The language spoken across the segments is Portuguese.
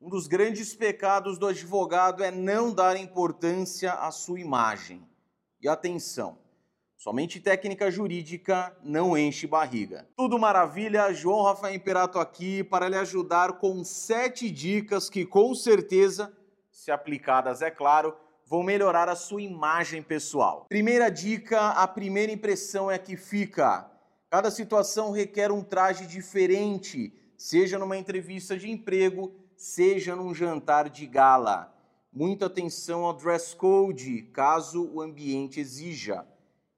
Um dos grandes pecados do advogado é não dar importância à sua imagem. E atenção, somente técnica jurídica não enche barriga. Tudo maravilha, João Rafael Imperato aqui para lhe ajudar com sete dicas que com certeza, se aplicadas é claro, vão melhorar a sua imagem pessoal. Primeira dica, a primeira impressão é que fica. Cada situação requer um traje diferente, seja numa entrevista de emprego, seja num jantar de gala. Muita atenção ao dress code, caso o ambiente exija.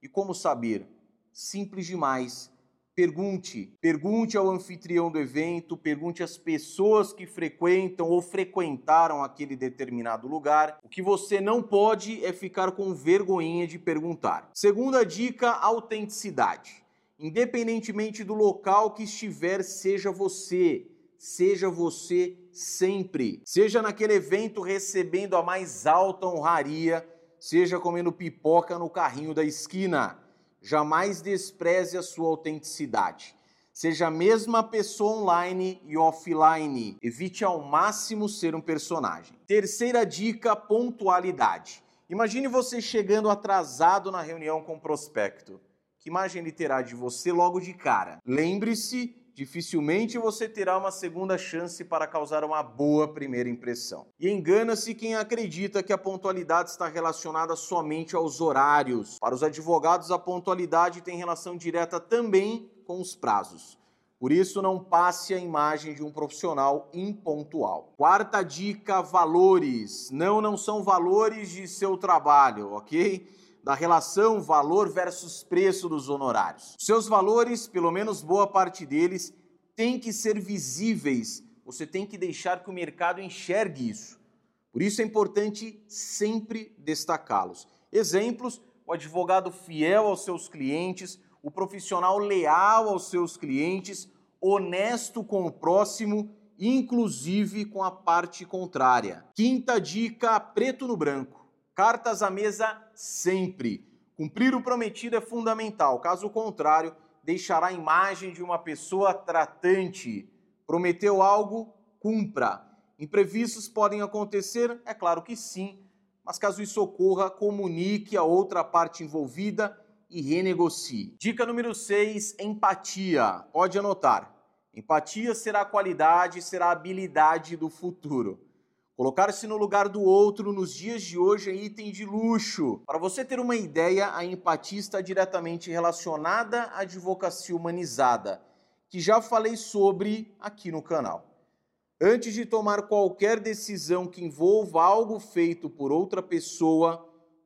E como saber? Simples demais. Pergunte. Pergunte ao anfitrião do evento, pergunte às pessoas que frequentam ou frequentaram aquele determinado lugar. O que você não pode é ficar com vergonhinha de perguntar. Segunda dica: autenticidade. Independentemente do local que estiver, seja você seja você sempre. Seja naquele evento recebendo a mais alta honraria, seja comendo pipoca no carrinho da esquina. Jamais despreze a sua autenticidade. Seja a mesma pessoa online e offline. Evite ao máximo ser um personagem. Terceira dica: pontualidade. Imagine você chegando atrasado na reunião com o prospecto. Que imagem ele terá de você logo de cara? Lembre-se dificilmente você terá uma segunda chance para causar uma boa primeira impressão. E engana-se quem acredita que a pontualidade está relacionada somente aos horários. Para os advogados, a pontualidade tem relação direta também com os prazos. Por isso, não passe a imagem de um profissional impontual. Quarta dica: valores. Não, não são valores de seu trabalho, ok? Da relação valor versus preço dos honorários. Seus valores, pelo menos boa parte deles, têm que ser visíveis. Você tem que deixar que o mercado enxergue isso. Por isso é importante sempre destacá-los. Exemplos: o advogado fiel aos seus clientes, o profissional leal aos seus clientes, honesto com o próximo, inclusive com a parte contrária. Quinta dica: preto no branco. Cartas à mesa sempre. Cumprir o prometido é fundamental, caso contrário, deixará a imagem de uma pessoa tratante. Prometeu algo, cumpra. Imprevistos podem acontecer? É claro que sim, mas caso isso ocorra, comunique a outra parte envolvida e renegocie. Dica número 6: empatia. Pode anotar. Empatia será a qualidade, será a habilidade do futuro. Colocar-se no lugar do outro nos dias de hoje é item de luxo. Para você ter uma ideia, a empatia está diretamente relacionada à advocacia humanizada, que já falei sobre aqui no canal. Antes de tomar qualquer decisão que envolva algo feito por outra pessoa,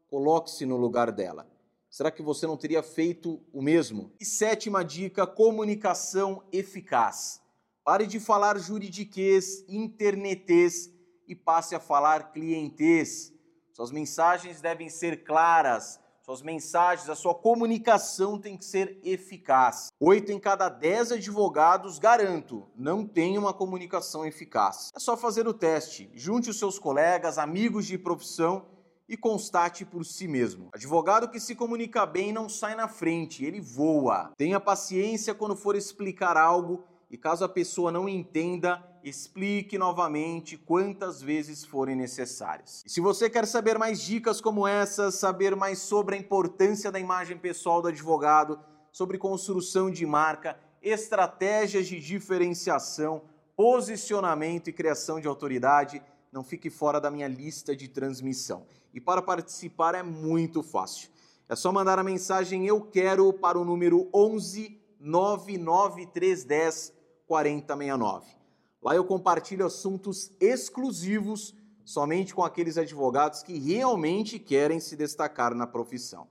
coloque-se no lugar dela. Será que você não teria feito o mesmo? E sétima dica: comunicação eficaz. Pare de falar juridiquês, internetês e passe a falar clientês. Suas mensagens devem ser claras, suas mensagens, a sua comunicação tem que ser eficaz. Oito em cada dez advogados, garanto, não tem uma comunicação eficaz. É só fazer o teste, junte os seus colegas, amigos de profissão e constate por si mesmo. Advogado que se comunica bem não sai na frente, ele voa. Tenha paciência quando for explicar algo e caso a pessoa não entenda, explique novamente quantas vezes forem necessárias. E se você quer saber mais dicas como essas, saber mais sobre a importância da imagem pessoal do advogado, sobre construção de marca, estratégias de diferenciação, posicionamento e criação de autoridade, não fique fora da minha lista de transmissão. E para participar é muito fácil. É só mandar a mensagem eu quero para o número 11 99310 4069. Lá eu compartilho assuntos exclusivos somente com aqueles advogados que realmente querem se destacar na profissão.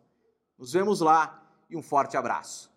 Nos vemos lá e um forte abraço.